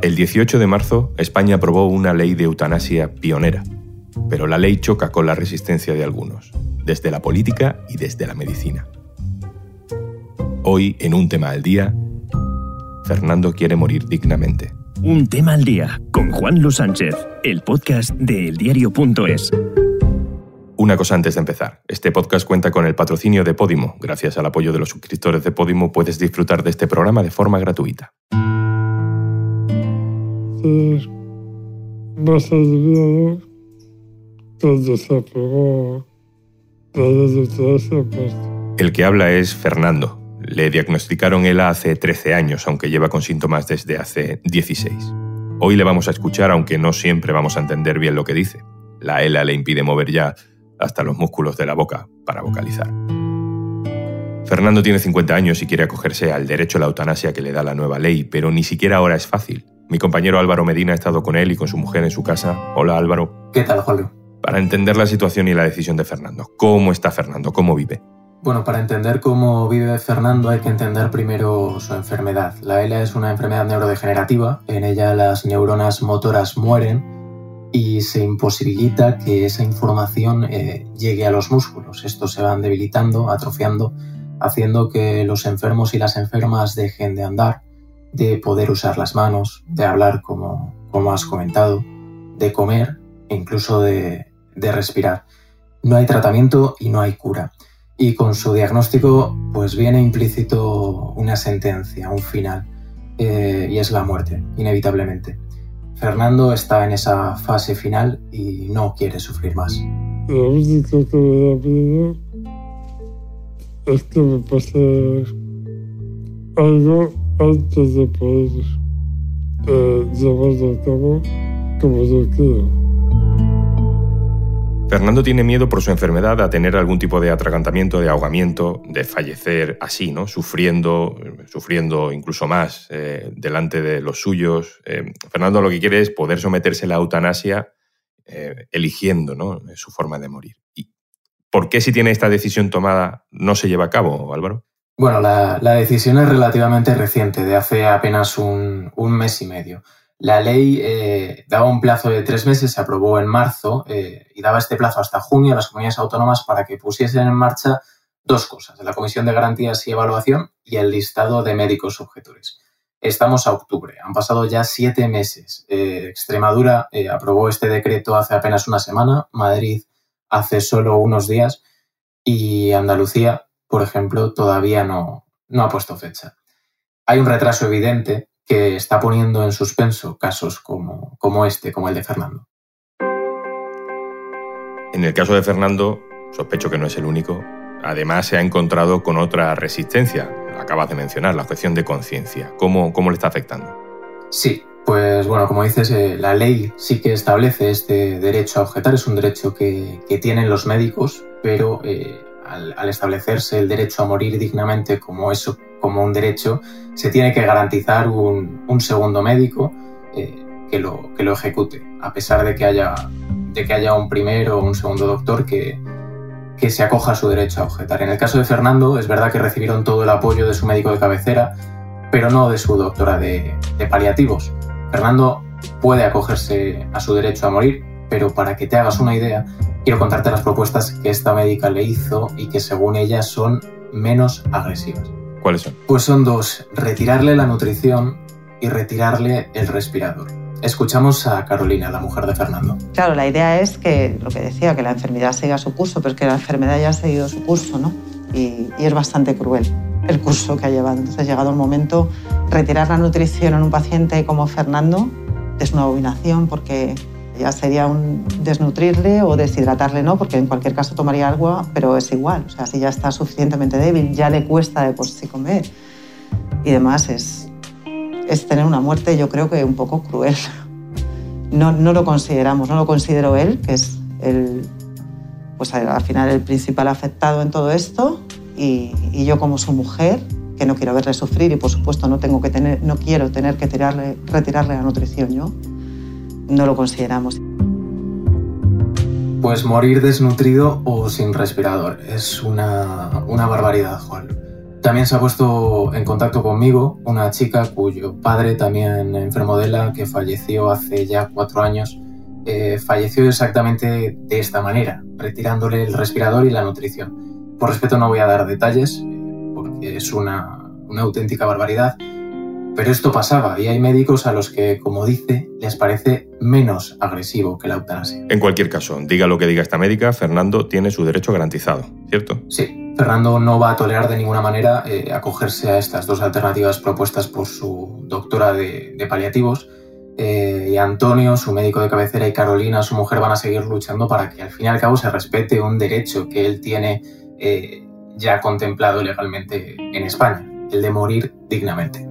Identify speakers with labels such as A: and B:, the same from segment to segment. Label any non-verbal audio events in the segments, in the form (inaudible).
A: El 18 de marzo, España aprobó una ley de eutanasia pionera, pero la ley choca con la resistencia de algunos, desde la política y desde la medicina. Hoy, en un tema al día, Fernando quiere morir dignamente.
B: Un tema al día con Juan Luis Sánchez, el podcast de eldiario.es.
A: Una cosa antes de empezar. Este podcast cuenta con el patrocinio de Podimo. Gracias al apoyo de los suscriptores de Podimo puedes disfrutar de este programa de forma gratuita. El que habla es Fernando. Le diagnosticaron ELA hace 13 años, aunque lleva con síntomas desde hace 16. Hoy le vamos a escuchar, aunque no siempre vamos a entender bien lo que dice. La ELA le impide mover ya hasta los músculos de la boca para vocalizar. Fernando tiene 50 años y quiere acogerse al derecho a la eutanasia que le da la nueva ley, pero ni siquiera ahora es fácil. Mi compañero Álvaro Medina ha estado con él y con su mujer en su casa. Hola Álvaro.
C: ¿Qué tal, Juan?
A: Para entender la situación y la decisión de Fernando. ¿Cómo está Fernando? ¿Cómo vive?
C: Bueno, para entender cómo vive Fernando hay que entender primero su enfermedad. La ELA es una enfermedad neurodegenerativa. En ella las neuronas motoras mueren y se imposibilita que esa información eh, llegue a los músculos. Estos se van debilitando, atrofiando, haciendo que los enfermos y las enfermas dejen de andar, de poder usar las manos, de hablar como, como has comentado, de comer e incluso de, de respirar. No hay tratamiento y no hay cura. Y con su diagnóstico pues viene implícito una sentencia, un final, eh, y es la muerte, inevitablemente. Fernando está en esa fase final y no quiere sufrir más.
D: Que es que me pase algo antes de poder eh, a cabo como yo quiero.
A: Fernando tiene miedo por su enfermedad a tener algún tipo de atragantamiento, de ahogamiento, de fallecer así, ¿no? Sufriendo, sufriendo incluso más eh, delante de los suyos. Eh, Fernando lo que quiere es poder someterse a la eutanasia eh, eligiendo ¿no? su forma de morir. ¿Y por qué si tiene esta decisión tomada no se lleva a cabo, Álvaro?
C: Bueno, la, decisión es relativamente reciente, de hace apenas un mes y medio. La ley eh, daba un plazo de tres meses, se aprobó en marzo eh, y daba este plazo hasta junio a las comunidades autónomas para que pusiesen en marcha dos cosas, la Comisión de Garantías y Evaluación y el listado de médicos objetores. Estamos a octubre, han pasado ya siete meses. Eh, Extremadura aprobó este decreto hace apenas una semana, Madrid hace solo unos días y Andalucía, por ejemplo, todavía no, no ha puesto fecha. Hay un retraso evidente que está poniendo en suspenso casos como, como este, como el de Fernando.
A: En el caso de Fernando, sospecho que no es el único, además se ha encontrado con otra resistencia, acabas de mencionar, la objeción de conciencia. ¿Cómo, ¿Cómo le está afectando?
C: Sí, pues bueno, como dices, eh, la ley sí que establece este derecho a objetar, es un derecho que, que tienen los médicos, pero eh, al, establecerse el derecho a morir dignamente como eso, como un derecho, se tiene que garantizar un, segundo médico eh, que, lo, que lo ejecute, a pesar de que haya, de que haya un primero o un segundo doctor que, que se acoja a su derecho a objetar. En el caso de Fernando, es verdad que recibieron todo el apoyo de su médico de cabecera, pero no de su doctora de, de paliativos. Fernando puede acogerse a su derecho a morir, pero para que te hagas una idea, quiero contarte las propuestas que esta médica le hizo y que según ella son menos agresivas.
A: ¿Cuáles son?
C: Pues son dos, retirarle la nutrición y retirarle el respirador. Escuchamos a Carolina, la mujer de Fernando.
E: Claro, la idea es que, lo que decía, que la enfermedad siga su curso, pero es que la enfermedad ya ha seguido su curso, ¿no? Y, y es bastante cruel el curso que ha llevado. Entonces, llegado el momento, retirar la nutrición en un paciente como Fernando es una abominación porque ya sería un desnutrirle o deshidratarle, ¿no? Porque en cualquier caso tomaría agua, pero es igual. O sea, si ya está suficientemente débil, ya le cuesta de por sí comer. Y demás es, es tener una muerte, yo creo que un poco cruel. No, no lo consideramos, no lo considero él, que es el, pues al final el principal afectado en todo esto, y, y yo como su mujer, que no quiero verle sufrir y por supuesto no, tengo que tener, no quiero tener que tirarle, retirarle la nutrición yo no lo consideramos.
C: Pues morir desnutrido o sin respirador es una, barbaridad, Juan. También se ha puesto en contacto conmigo una chica cuyo padre, también enfermo de la que falleció hace ya cuatro años, eh, falleció exactamente de esta manera, retirándole el respirador y la nutrición. Por respeto no voy a dar detalles, eh, porque es una, una auténtica barbaridad, pero esto pasaba y hay médicos a los que, como dice, les parece menos agresivo que la eutanasia.
A: En cualquier caso, diga lo que diga esta médica, Fernando tiene su derecho garantizado, ¿cierto?
C: Sí, Fernando no va a tolerar de ninguna manera eh, acogerse a estas dos alternativas propuestas por su doctora de, paliativos. Eh, y Antonio, su médico de cabecera, y Carolina, su mujer, van a seguir luchando para que al fin y al cabo se respete un derecho que él tiene eh, ya contemplado legalmente en España, el de morir dignamente.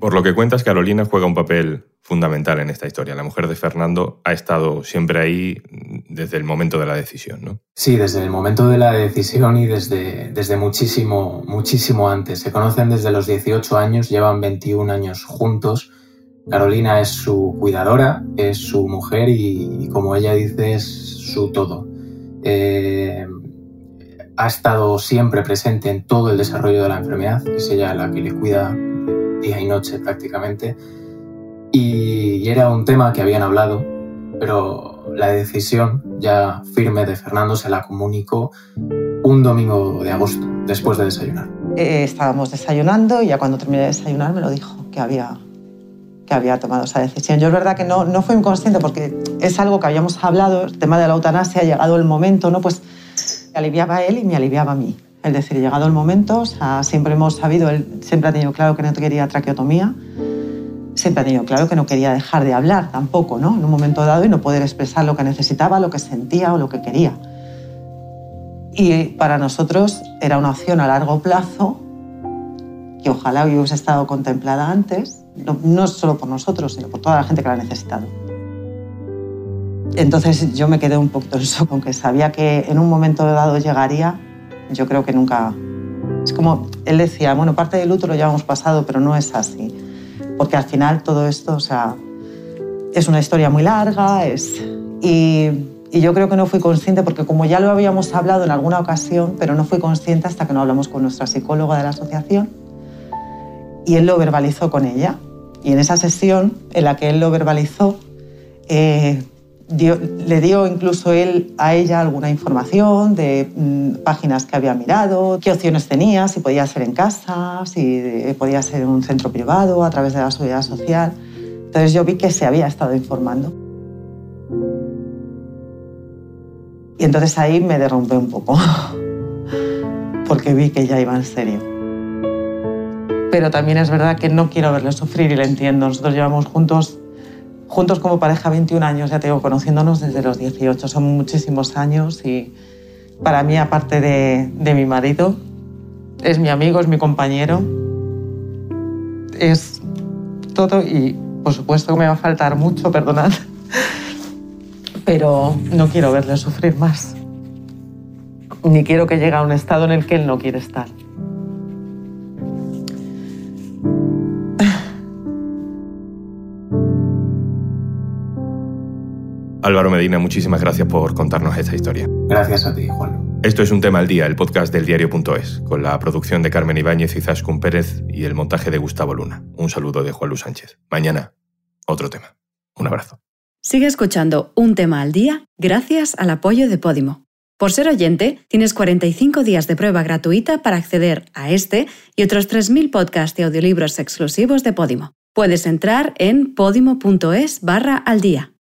A: Por lo que cuentas, Carolina juega un papel fundamental en esta historia. La mujer de Fernando ha estado siempre ahí desde el momento de la decisión, ¿no?
C: Sí, desde el momento de la decisión y desde, desde muchísimo, muchísimo antes. Se conocen desde los 18 años, llevan 21 años juntos. Carolina es su cuidadora, es su mujer y, como ella dice, es su todo. Eh, ha estado siempre presente en todo el desarrollo de la enfermedad, es ella la que le cuida día y noche prácticamente. Y, era un tema que habían hablado, pero la decisión ya firme de Fernando se la comunicó un domingo de agosto, después de desayunar.
E: Eh, estábamos desayunando y ya cuando terminé de desayunar me lo dijo, que había, que había tomado esa decisión. Yo es verdad que no, no fui inconsciente porque es algo que habíamos hablado, el tema de la eutanasia, ha llegado el momento, ¿no? pues me aliviaba a él y me aliviaba a mí. Es decir, llegado el momento, siempre hemos sabido, él siempre ha tenido claro que no quería traqueotomía, siempre ha tenido claro que no quería dejar de hablar tampoco, ¿no? En un momento dado y no poder expresar lo que necesitaba, lo que sentía o lo que quería. Y para nosotros era una opción a largo plazo que ojalá hubiese estado contemplada antes, no, solo por nosotros, sino por toda la gente que la ha necesitado. Entonces yo me quedé un poquito en shock, aunque sabía que en un momento dado llegaría, yo creo que nunca... Es como él decía, bueno, parte del luto lo llevamos pasado, pero no es así. Porque al final todo esto, o sea, es una historia muy larga, es... Y, y yo creo que no fui consciente, porque como ya lo habíamos hablado en alguna ocasión, pero no fui consciente hasta que no hablamos con nuestra psicóloga de la asociación, y él lo verbalizó con ella. Y en esa sesión en la que él lo verbalizó, eh, le dio incluso él a ella alguna información de mm, páginas que había mirado, qué opciones tenía, si podía ser en casa, si podía ser en un centro privado, a través de la seguridad social. Entonces yo vi que se había estado informando. Y entonces ahí me derrumbé un poco, (laughs) porque vi que ya iba en serio. Pero también es verdad que no quiero verle sufrir y le entiendo. Nosotros llevamos juntos juntos como pareja 21 años, ya tengo conociéndonos desde los 18, son muchísimos años y para mí, aparte de, de mi marido, es mi amigo, es mi compañero, es todo y por supuesto me va a faltar mucho, perdonad, (laughs) pero no quiero verle sufrir más, ni quiero que llegue a un estado en el que él no quiere estar.
A: Álvaro Medina, muchísimas gracias por contarnos esta historia.
C: Gracias a ti, Juan.
A: Esto es Un Tema al Día, el podcast del diario.es, con la producción de Carmen Ibáñez y Zaskun Pérez y el montaje de Gustavo Luna. Un saludo de Juan Luis Sánchez. Mañana, otro tema. Un abrazo.
F: Sigue escuchando Un Tema al Día gracias al apoyo de Podimo. Por ser oyente, tienes 45 días de prueba gratuita para acceder a este y otros 3.000 podcasts y audiolibros exclusivos de Podimo. Puedes entrar en podimo.es barra al día.